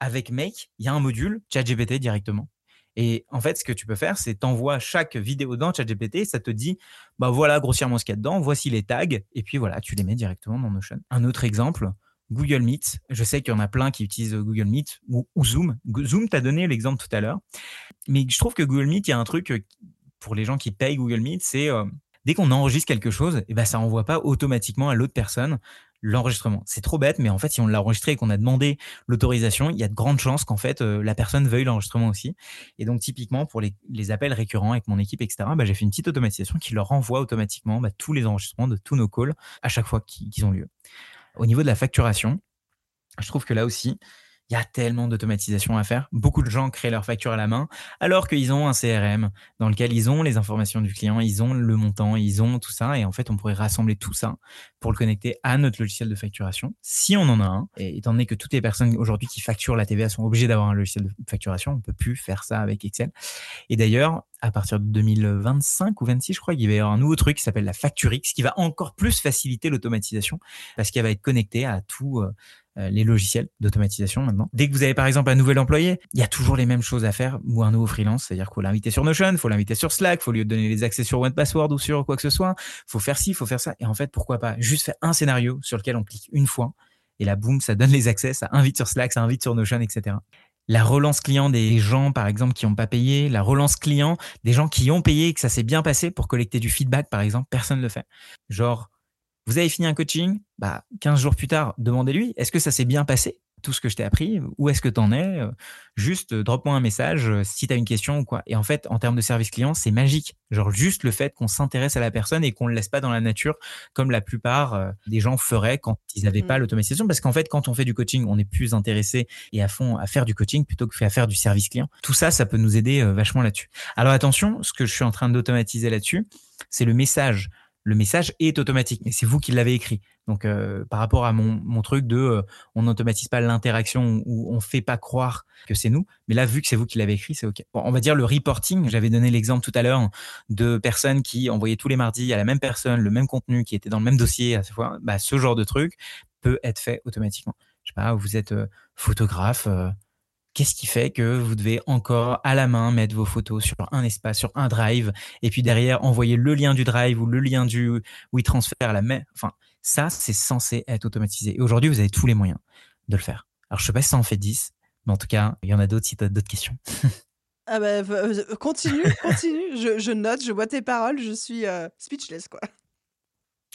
avec Make, il y a un module ChatGPT directement. Et en fait, ce que tu peux faire, c'est t'envoies chaque vidéo dans ChatGPT, ça te dit, bah voilà grossièrement ce qu'il y a dedans, voici les tags, et puis voilà, tu les mets directement dans Notion. Un autre exemple, Google Meet. Je sais qu'il y en a plein qui utilisent Google Meet ou, Zoom. Zoom, t'as donné l'exemple tout à l'heure. Mais je trouve que Google Meet, il y a un truc euh, pour les gens qui payent Google Meet, c'est euh, dès qu'on enregistre quelque chose, eh ben ça envoie pas automatiquement à l'autre personne l'enregistrement. C'est trop bête, mais en fait, si on l'a enregistré et qu'on a demandé l'autorisation, il y a de grandes chances qu'en fait, euh, la personne veuille l'enregistrement aussi. Et donc, typiquement, pour les, appels récurrents avec mon équipe, etc., bah, j'ai fait une petite automatisation qui leur envoie automatiquement bah, tous les enregistrements de tous nos calls à chaque fois qu'ils ont lieu. Au niveau de la facturation, je trouve que là aussi, il y a tellement d'automatisation à faire. Beaucoup de gens créent leur facture à la main, alors qu'ils ont un CRM dans lequel ils ont les informations du client, ils ont le montant, ils ont tout ça. Et en fait, on pourrait rassembler tout ça pour le connecter à notre logiciel de facturation, si on en a un. Et étant donné que toutes les personnes aujourd'hui qui facturent la TVA sont obligées d'avoir un logiciel de facturation, on peut plus faire ça avec Excel. Et d'ailleurs, à partir de 2025 ou 26, je crois, il va y avoir un nouveau truc qui s'appelle la Facturix, qui va encore plus faciliter l'automatisation parce qu'elle va être connectée à tout, euh, les logiciels d'automatisation maintenant. Dès que vous avez par exemple un nouvel employé, il y a toujours les mêmes choses à faire ou un nouveau freelance, c'est-à-dire qu'il faut l'inviter sur Notion, faut l'inviter sur Slack, faut lui donner les accès sur OnePassword ou sur quoi que ce soit, faut faire ci, faut faire ça. Et en fait, pourquoi pas juste faire un scénario sur lequel on clique une fois et là, boum, ça donne les accès, ça invite sur Slack, ça invite sur Notion, etc. La relance client des gens, par exemple, qui n'ont pas payé, la relance client des gens qui ont payé et que ça s'est bien passé pour collecter du feedback, par exemple, personne ne le fait. Genre, vous avez fini un coaching, bah, 15 jours plus tard, demandez-lui, est-ce que ça s'est bien passé? Tout ce que je t'ai appris, où est-ce que tu en es Juste euh, drop-moi un message euh, si tu as une question ou quoi. Et en fait, en termes de service client, c'est magique. Genre juste le fait qu'on s'intéresse à la personne et qu'on ne le laisse pas dans la nature comme la plupart euh, des gens feraient quand ils n'avaient pas mmh. l'automatisation. Parce qu'en fait, quand on fait du coaching, on est plus intéressé et à fond à faire du coaching plutôt que à faire du service client. Tout ça, ça peut nous aider vachement là-dessus. Alors attention, ce que je suis en train d'automatiser là-dessus, c'est le message le message est automatique, mais c'est vous qui l'avez écrit. Donc, euh, par rapport à mon, truc de euh, on n'automatise pas l'interaction ou on fait pas croire que c'est nous, mais là, vu que c'est vous qui l'avez écrit, c'est OK. on va dire le reporting. J'avais donné l'exemple tout à l'heure de personnes qui envoyaient tous les mardis à la même personne le même contenu qui était dans le même dossier à ce fois. Bah, ce genre de truc peut être fait automatiquement. Je sais pas, vous êtes euh, photographe Qu'est-ce qui fait que vous devez encore à la main mettre vos photos sur un espace, sur un drive, et puis derrière envoyer le lien du drive ou le lien du WeTransfer, la main. Enfin, ça, c'est censé être automatisé. Et aujourd'hui, vous avez tous les moyens de le faire. Alors, je sais pas si ça en fait 10, mais en tout cas, il y en a d'autres si tu as d'autres questions. ah bah, continue, continue. Je, note, je vois tes paroles, je suis euh, speechless, quoi.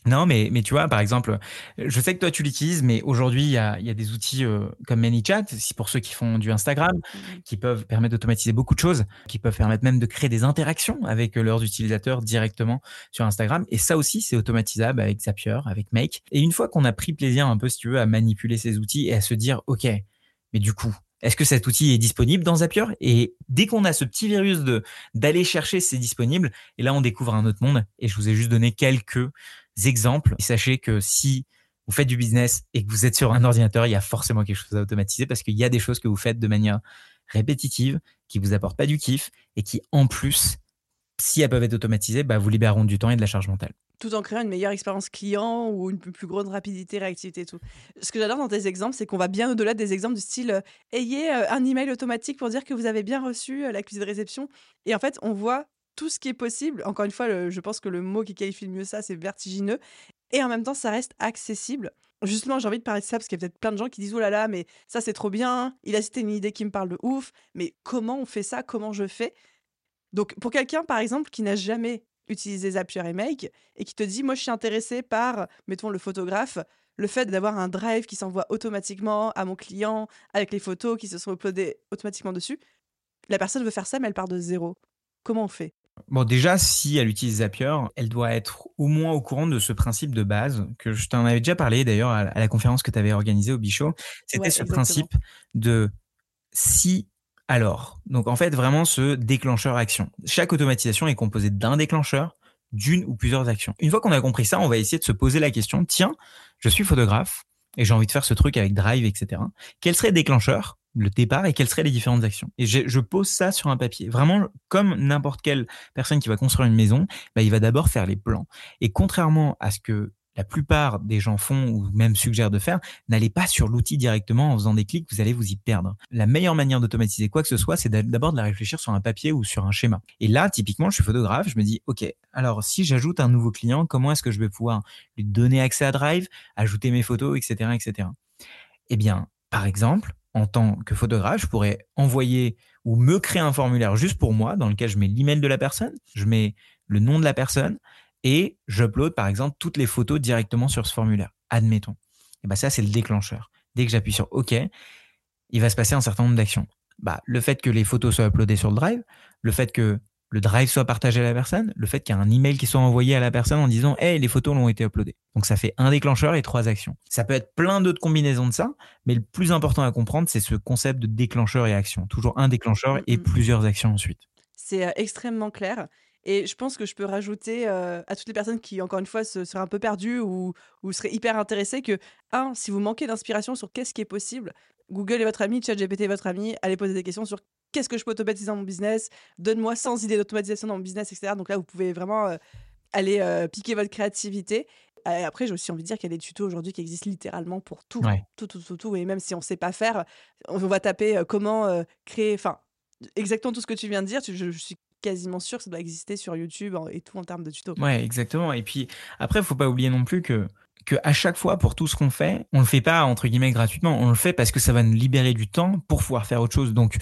Non, mais, mais tu vois, par exemple, je sais que toi tu l'utilises, mais aujourd'hui il y a, y a, des outils euh, comme ManyChat, si pour ceux qui font du Instagram, mmh qui peuvent permettre d'automatiser beaucoup de choses, qui peuvent permettre même de créer des interactions avec leurs utilisateurs directement sur Instagram. Et ça aussi, c'est automatisable avec Zapier, avec Make. Et une fois qu'on a pris plaisir un peu, si tu veux, à manipuler ces outils et à se dire, OK, mais du coup, est-ce que cet outil est disponible dans Zapier? Et dès qu'on a ce petit virus de d'aller chercher c'est disponible, et là on découvre un autre monde. Et je vous ai juste donné quelques exemples. sachez que si vous faites du business et que vous êtes sur un ordinateur, il y a forcément quelque chose à automatiser parce qu'il y a des choses que vous faites de manière répétitive, qui vous apportent pas du kiff et qui, en plus, si elles peuvent être automatisées, bah, vous libéreront du temps et de la charge mentale. Tout en créant une meilleure expérience client ou une plus grande rapidité, réactivité et tout. Ce que j'adore dans tes exemples, c'est qu'on va bien au-delà des exemples du style euh, ayez euh, un email automatique pour dire que vous avez bien reçu euh, la l'accusé de réception. Et en fait, on voit tout ce qui est possible. Encore une fois, je pense que le mot qui qualifie le mieux ça, c'est vertigineux. Et en même temps, ça reste accessible. Justement, j'ai envie de parler de ça parce qu'il y a peut-être plein de gens qui disent Oh là là, mais ça c'est trop bien. Il a cité une idée qui me parle de ouf. Mais comment on fait ça? Comment je fais? Donc, pour quelqu'un, par exemple, qui n'a jamais utilisé Zapier et Make et qui te dit Moi, je suis intéressé par, mettons, le photographe, le fait d'avoir un drive qui s'envoie automatiquement à mon client avec les photos qui se sont uploadées automatiquement dessus. La personne veut faire ça, mais elle part de zéro. Comment on fait? Bon, déjà, si elle utilise Zapier, elle doit être au moins au courant de ce principe de base, que je t'en avais déjà parlé d'ailleurs à, la conférence que tu avais organisée au Bichot. C'était ce principe de si alors. Donc en fait, vraiment ce déclencheur action. Chaque automatisation est composée d'un déclencheur, d'une ou plusieurs actions. Une fois qu'on a compris ça, on va essayer de se poser la question, tiens, je suis photographe et j'ai envie de faire ce truc avec Drive, etc. Quel serait le déclencheur le départ et quelles seraient les différentes actions. Et je, pose ça sur un papier. Vraiment, comme n'importe quelle personne qui va construire une maison, bah, il va d'abord faire les plans. Et contrairement à ce que la plupart des gens font ou même suggèrent de faire, n'allez pas sur l'outil directement en faisant des clics, vous allez vous y perdre. La meilleure manière d'automatiser quoi que ce soit, c'est d'abord de la réfléchir sur un papier ou sur un schéma. Et là, typiquement, je suis photographe, je me dis, OK, alors si j'ajoute un nouveau client, comment est-ce que je vais pouvoir lui donner accès à Drive, ajouter mes photos, etc., etc. Eh bien, par exemple, en tant que photographe, je pourrais envoyer ou me créer un formulaire juste pour moi dans lequel je mets l'email de la personne, je mets le nom de la personne et j'upload par exemple toutes les photos directement sur ce formulaire. Admettons. Et ben ça c'est le déclencheur. Dès que j'appuie sur OK, il va se passer un certain nombre d'actions. Bah, le fait que les photos soient uploadées sur le drive, le fait que le drive soit partagé à la personne, le fait qu'il y a un email qui soit envoyé à la personne en disant Hey, les photos l'ont été uploadées. Donc ça fait un déclencheur et trois actions. Ça peut être plein d'autres combinaisons de ça, mais le plus important à comprendre, c'est ce concept de déclencheur et action. Toujours un déclencheur et mm, plusieurs actions ensuite. C'est euh, extrêmement clair. Et je pense que je peux rajouter euh, à toutes les personnes qui, encore une fois, se, seraient un peu perdues ou, ou seraient hyper intéressées que, un, si vous manquez d'inspiration sur qu'est-ce qui est possible, Google est votre ami, ChatGPT est votre ami, allez poser des questions sur qu'est-ce que je peux automatiser dans mon business, donne-moi 100 idées d'automatisation dans mon business, etc. Donc là, vous pouvez vraiment euh, aller euh, piquer votre créativité. Et après, j'ai aussi envie de dire qu'il y a des tutos aujourd'hui qui existent littéralement pour tout, tout, tout, tout, tout. Et même si on ne sait pas faire, on va taper euh, comment créer, enfin, exactement tout ce que tu viens de dire. Je, suis quasiment sûr que ça doit exister sur YouTube et tout en termes de tutos. Ouais, exactement. Et puis après, il faut pas oublier non plus que que à chaque fois pour tout ce qu'on fait, on le fait pas entre guillemets gratuitement, on le fait parce que ça va nous libérer du temps pour pouvoir faire autre chose. Donc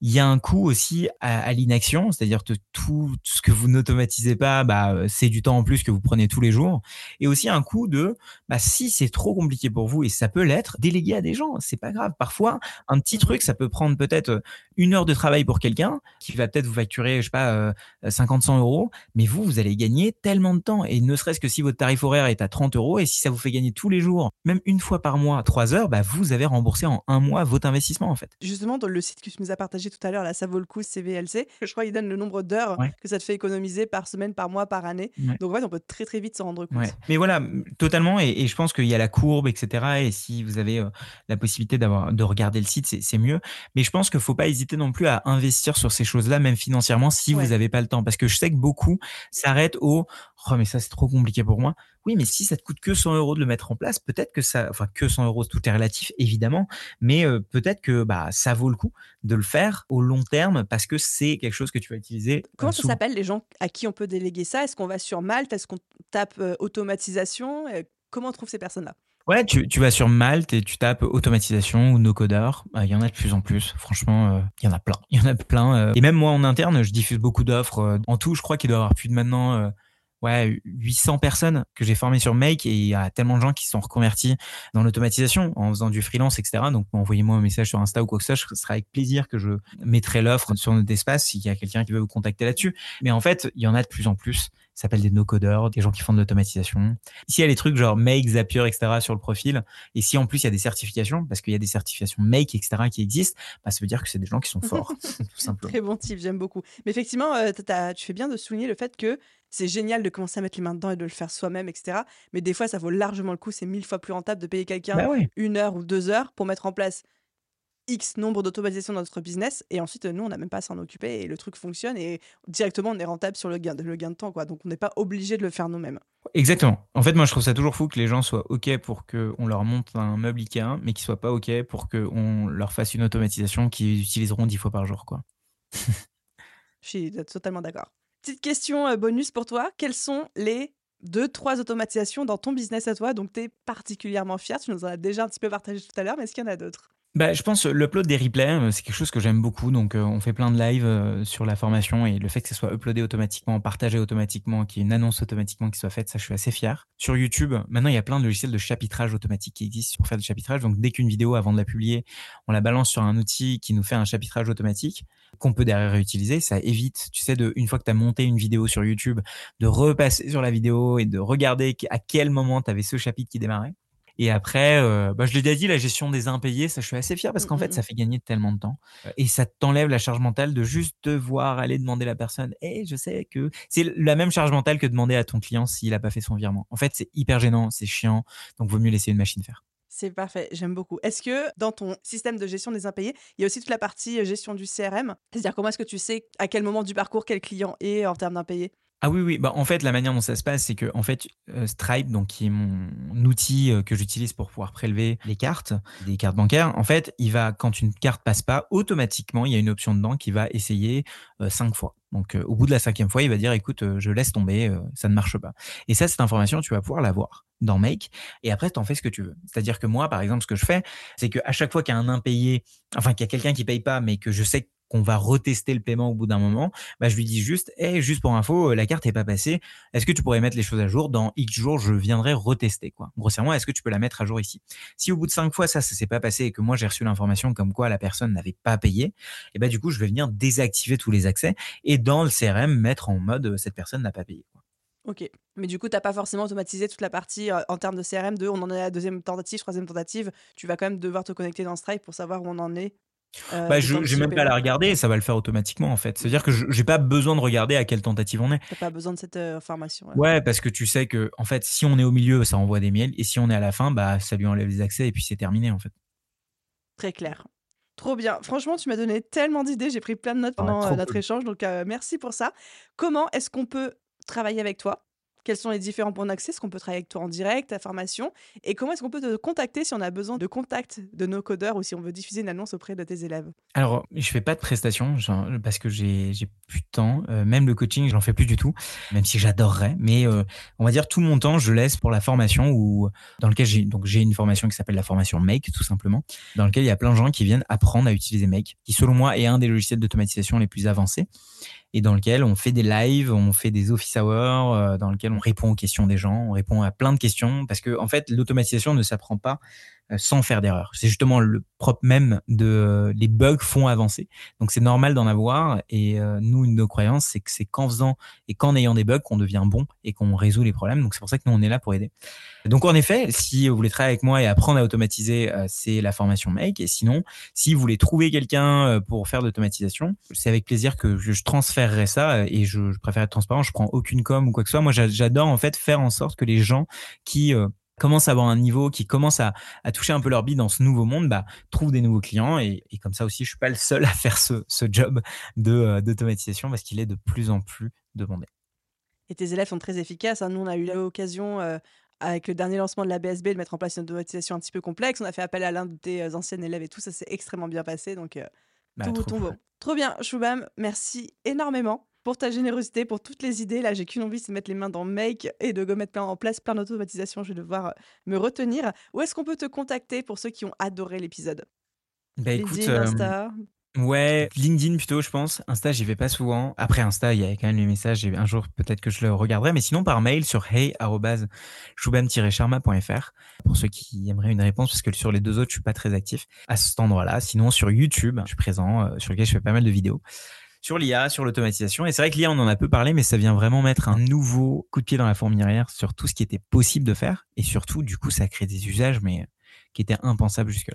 il y a un coût aussi à, l'inaction, c'est-à-dire que tout ce que vous n'automatisez pas, bah, c'est du temps en plus que vous prenez tous les jours. Et aussi un coût de, bah, si c'est trop compliqué pour vous, et ça peut l'être, déléguer à des gens, c'est pas grave. Parfois, un petit truc, ça peut prendre peut-être une heure de travail pour quelqu'un qui va peut-être vous facturer, je sais pas, 50, 100 euros, mais vous, vous allez gagner tellement de temps. Et ne serait-ce que si votre tarif horaire est à 30 euros, et si ça vous fait gagner tous les jours, même une fois par mois, 3 heures, bah, vous avez remboursé en un mois votre investissement, en fait. Justement, dans le site que tu nous as partagé tout à l'heure, là, ça vaut le coup, CVLC. Je crois qu'il donne le nombre d'heures que ça te fait économiser par semaine, par mois, par année. Donc, en fait, on peut très, très vite s'en rendre compte. Mais voilà, totalement. Et, je pense qu'il y a la courbe, etc. Et si vous avez euh, la possibilité d'avoir, de regarder le site, c'est mieux. Mais je pense qu'il ne faut pas hésiter non plus à investir sur ces choses-là, même financièrement, si vous n'avez pas le temps. Parce que je sais que beaucoup s'arrêtent au oh, mais ça, c'est trop compliqué pour moi. Oui, mais si ça te coûte que 100 euros de le mettre en place, peut-être que ça, enfin, que 100 euros, tout est relatif, évidemment, mais euh, peut-être que bah, ça vaut le coup de le faire au long terme parce que c'est quelque chose que tu vas utiliser. Comment ça s'appelle les gens à qui on peut déléguer ça? Est-ce qu'on va sur Malte? Est-ce qu'on tape euh, automatisation? Comment on trouve ces personnes-là? Ouais, tu, tu, vas sur Malte et tu tapes automatisation ou no-codeur. Bah, il y en a de plus en plus. Franchement, il y en a plein. Il y en a plein. et même moi en interne, je diffuse beaucoup d'offres. En tout, je crois qu'il doit y avoir plus de maintenant ouais, 800 personnes que j'ai formées sur Make et il y a tellement de gens qui se sont reconvertis dans l'automatisation en faisant du freelance, etc. Donc, envoyez-moi un message sur Insta ou quoi que ce soit. Ce sera avec plaisir que je mettrai l'offre sur notre espace s'il y a quelqu'un qui veut vous contacter là-dessus. Mais en fait, il y en a de plus en plus. Ça s'appelle des no-codeurs, des gens qui font de l'automatisation. Ici, il y a les trucs genre Make, Zapier, etc. sur le profil. Et si en plus, il y a des certifications, parce qu'il y a des certifications Make, etc. qui existent, bah, ça veut dire que c'est des gens qui sont forts, tout simplement. Très bon type, j'aime beaucoup. Mais effectivement, euh, tu fais bien de souligner le fait que c'est génial de commencer à mettre les mains dedans et de le faire soi-même, etc. Mais des fois, ça vaut largement le coup. C'est mille fois plus rentable de payer quelqu'un bah une heure ou deux heures pour mettre en place X nombre d'automatisations dans notre business. Et ensuite, nous, on n'a même pas à s'en occuper et le truc fonctionne et directement, on est rentable sur le gain, le gain de temps. Quoi. Donc, on n'est pas obligé de le faire nous-mêmes. Exactement. En fait, moi, je trouve ça toujours fou que les gens soient OK pour qu'on leur monte un meuble Ikea, mais qu'ils soient pas OK pour qu'on leur fasse une automatisation qu'ils utiliseront dix fois par jour. Quoi. je suis totalement d'accord. Petite question euh, bonus pour toi. Quelles sont les deux, trois automatisations dans ton business à toi dont tu es particulièrement fier? Tu nous en as déjà un petit peu partagé tout à l'heure, mais est-ce qu'il y en a d'autres? Bah, je pense l'upload des replays, euh, c'est quelque chose que j'aime beaucoup. Donc, euh, on fait plein de lives euh, sur la formation et le fait que ce soit uploadé automatiquement, partagé automatiquement, qu'il y ait une annonce automatiquement qui soit faite, ça, je suis assez fier. Sur YouTube, maintenant, il y a plein de logiciels de chapitrage automatique qui existent pour faire du chapitrage. Donc, dès qu'une vidéo, avant de la publier, on la balance sur un outil qui nous fait un chapitrage automatique qu'on peut derrière réutiliser. Ça évite, tu sais, de, une fois que tu as monté une vidéo sur YouTube, de repasser sur la vidéo et de regarder à quel moment tu avais ce chapitre qui démarrait. Et après, euh, bah, je l'ai déjà dit, la gestion des impayés, ça, je suis assez fier parce qu'en mmh, fait, mmh, ça mmh. fait gagner tellement de temps. Et ça t'enlève la charge mentale de juste devoir aller demander à la personne. Et je sais que c'est la même charge mentale que demander à ton client s'il n'a pas fait son virement. En fait, c'est hyper gênant, c'est chiant. Donc, vaut mieux laisser une machine faire. C'est parfait, j'aime beaucoup. Est-ce que dans ton système de gestion des impayés, il y a aussi toute la partie euh, gestion du CRM C'est-à-dire comment est-ce que tu sais à quel moment du parcours quel client est en termes d'impayés? Ah oui, oui. Bah, en fait, la manière dont ça se passe, c'est que en fait, euh, Stripe, donc qui est mon outil euh, que j'utilise pour pouvoir prélever les cartes, des cartes bancaires, en fait, il va quand une carte passe pas, automatiquement, il y a une option dedans qui va essayer euh, cinq fois. Donc, au bout de la cinquième fois, il va dire, écoute, je laisse tomber, ça ne marche pas. Et ça, cette information, tu vas pouvoir l'avoir dans Make. Et après, tu en fais ce que tu veux. C'est-à-dire que moi, par exemple, ce que je fais, c'est qu'à chaque fois qu'il y a un impayé, enfin, qu'il y a quelqu'un qui paye pas, mais que je sais qu'on va retester le paiement au bout d'un moment, bah, je lui dis juste, hey, juste pour info, euh, la carte n'est pas passée. Est-ce que tu pourrais mettre les choses à jour dans X jours, je viendrai retester, quoi. Grossièrement, est-ce que tu peux la mettre à jour ici? Si au bout de cinq fois, ça, ça s'est pas passé et que moi, j'ai reçu l'information comme quoi la personne n'avait pas payé, et eh ben, du coup, je vais venir désactiver tous les accès et dans le CRM, mettre en mode, euh, cette personne n'a pas payé. Ok, mais du coup, tu n'as pas forcément automatisé toute la partie euh, en termes de CRM de on en est à la deuxième tentative, troisième tentative. Tu vas quand même devoir te connecter dans Stripe pour savoir où on en est euh, bah, je n'ai même pas à la regarder, ça va le faire automatiquement en fait. C'est-à-dire que je n'ai pas besoin de regarder à quelle tentative on est. T'as pas besoin de cette euh, information. Ouais. parce que tu sais que en fait, si on est au milieu, ça envoie des mails, et si on est à la fin, bah ça lui enlève les accès et puis c'est terminé en fait. Très clair. Trop bien. Franchement, tu m'as donné tellement d'idées. J'ai pris plein de notes pendant euh, notre échange, donc merci pour ça. Comment est-ce qu'on peut travailler avec toi? Quels sont les différents points d'accès Est-ce qu'on peut travailler avec toi en direct, ta formation Et comment est-ce qu'on peut te contacter si on a besoin de contact de nos codeurs ou si on veut diffuser une annonce auprès de tes élèves? Alors, je fais pas de prestations parce que j'ai plus de temps. Euh, même le coaching, j'en fais plus du tout, même si j'adorerais. Mais euh, on va dire tout mon temps, je laisse pour la formation ou dans lequel j'ai donc j'ai une formation qui s'appelle la formation Make, tout simplement, dans lequel il y a plein de gens qui viennent apprendre à utiliser Make, qui selon moi est un des logiciels d'automatisation les plus avancés et dans lequel on fait des lives, on fait des office hours, euh, dans lequel on répond aux questions des gens, on répond à plein de questions, parce que en fait, l'automatisation ne s'apprend pas sans faire d'erreur. C'est justement le propre même de les bugs font avancer. Donc c'est normal d'en avoir et euh, nous une de nos croyances c'est que c'est qu'en faisant et qu'en ayant des bugs qu'on devient bon et qu'on résout les problèmes. Donc c'est pour ça que nous on est là pour aider. Donc en effet, si vous voulez travailler avec moi et apprendre à automatiser, euh, c'est la formation Make et sinon si vous voulez trouver quelqu'un pour faire de l'automatisation, c'est avec plaisir que je, transférerai ça et je, je, préfère être transparent, je prends aucune com ou quoi que ce soit. Moi j'adore en fait faire en sorte que les gens qui commencent à avoir un niveau, qui commencent à, toucher un peu leur bille dans ce nouveau monde, bah, trouvent des nouveaux clients. Et, comme ça aussi, je suis pas le seul à faire ce, job de euh, d'automatisation parce qu'il est de plus en plus demandé. Et tes élèves sont très efficaces. Hein. Nous, on a eu l'occasion, euh, avec le dernier lancement de la BSB, de mettre en place une automatisation un petit peu complexe. On a fait appel à l'un de tes euh, anciens élèves et tout. Ça s'est extrêmement bien passé. Donc, bah, tout trop, bon. Trop bien, Choubam. Merci énormément pour ta générosité, pour toutes les idées. Là, j'ai qu'une envie, c'est de mettre les mains dans Make et de mettre en place plein d'automatisation. Je vais devoir euh, me retenir. Où est-ce qu'on peut te contacter pour ceux qui ont adoré l'épisode? Bah, écoute, LinkedIn, Insta? Ouais, LinkedIn plutôt, je pense. Insta, j'y vais pas souvent. Après Insta, il y a quand même les messages. Et un jour, peut-être que je le regarderai. Mais sinon, par mail sur hey@shubham-sharma.fr pour ceux qui aimeraient une réponse, parce que sur les deux autres, je suis pas très actif à cet endroit-là. Sinon, sur YouTube, je suis présent, euh, sur lequel je fais pas mal de vidéos sur l'IA, sur l'automatisation. Et c'est vrai que l'IA, on en a peu parlé, mais ça vient vraiment mettre un nouveau coup de pied dans la fourmilière sur tout ce qui était possible de faire. Et surtout, du coup, ça crée des usages, mais qui étaient impensables jusque-là.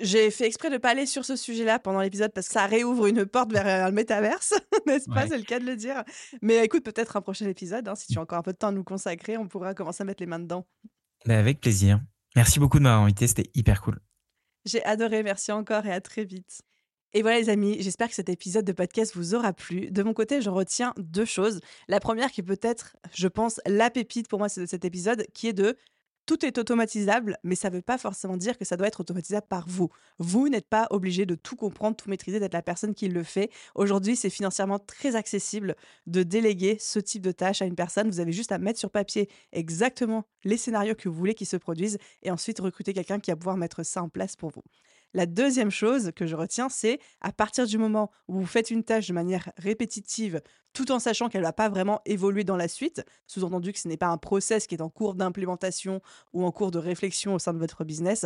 J'ai fait exprès de pas aller sur ce sujet-là pendant l'épisode parce que ça réouvre une porte vers le métaverse, n'est-ce pas? C'est le cas de le dire. Mais écoute, peut-être un prochain épisode, hein, si tu as encore un peu de temps à nous consacrer, on pourra commencer à mettre les mains dedans. Bah, avec plaisir. Merci beaucoup de m'avoir invité, c'était hyper cool. J'ai adoré, merci encore et à très vite. Et voilà les amis, j'espère que cet épisode de podcast vous aura plu. De mon côté, je retiens deux choses. La première qui peut être, je pense, la pépite pour moi de cet épisode, qui est de tout est automatisable, mais ça ne veut pas forcément dire que ça doit être automatisable par vous. Vous n'êtes pas obligé de tout comprendre, tout maîtriser, d'être la personne qui le fait. Aujourd'hui, c'est financièrement très accessible de déléguer ce type de tâche à une personne. Vous avez juste à mettre sur papier exactement les scénarios que vous voulez qu'ils se produisent et ensuite recruter quelqu'un qui va pouvoir mettre ça en place pour vous. La deuxième chose que je retiens, c'est à partir du moment où vous faites une tâche de manière répétitive, tout en sachant qu'elle ne va pas vraiment évoluer dans la suite, sous-entendu que ce n'est pas un process qui est en cours d'implémentation ou en cours de réflexion au sein de votre business,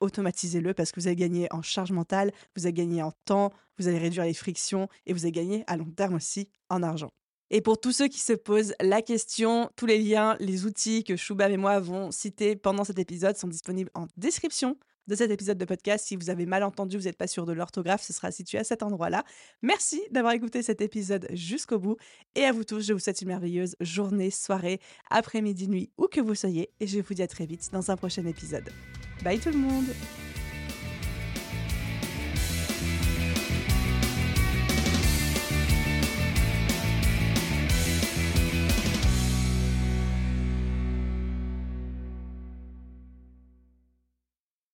automatisez-le parce que vous allez gagner en charge mentale, vous allez gagner en temps, vous allez réduire les frictions et vous allez gagner à long terme aussi en argent. Et pour tous ceux qui se posent la question, tous les liens, les outils que Shubham et moi avons cités pendant cet épisode sont disponibles en description de cet épisode de podcast. Si vous avez mal entendu, vous n'êtes pas sûr de l'orthographe, ce sera situé à cet endroit-là. Merci d'avoir écouté cet épisode jusqu'au bout. Et à vous tous, je vous souhaite une merveilleuse journée, soirée, après-midi, nuit, où que vous soyez. Et je vous dis à très vite dans un prochain épisode. Bye tout le monde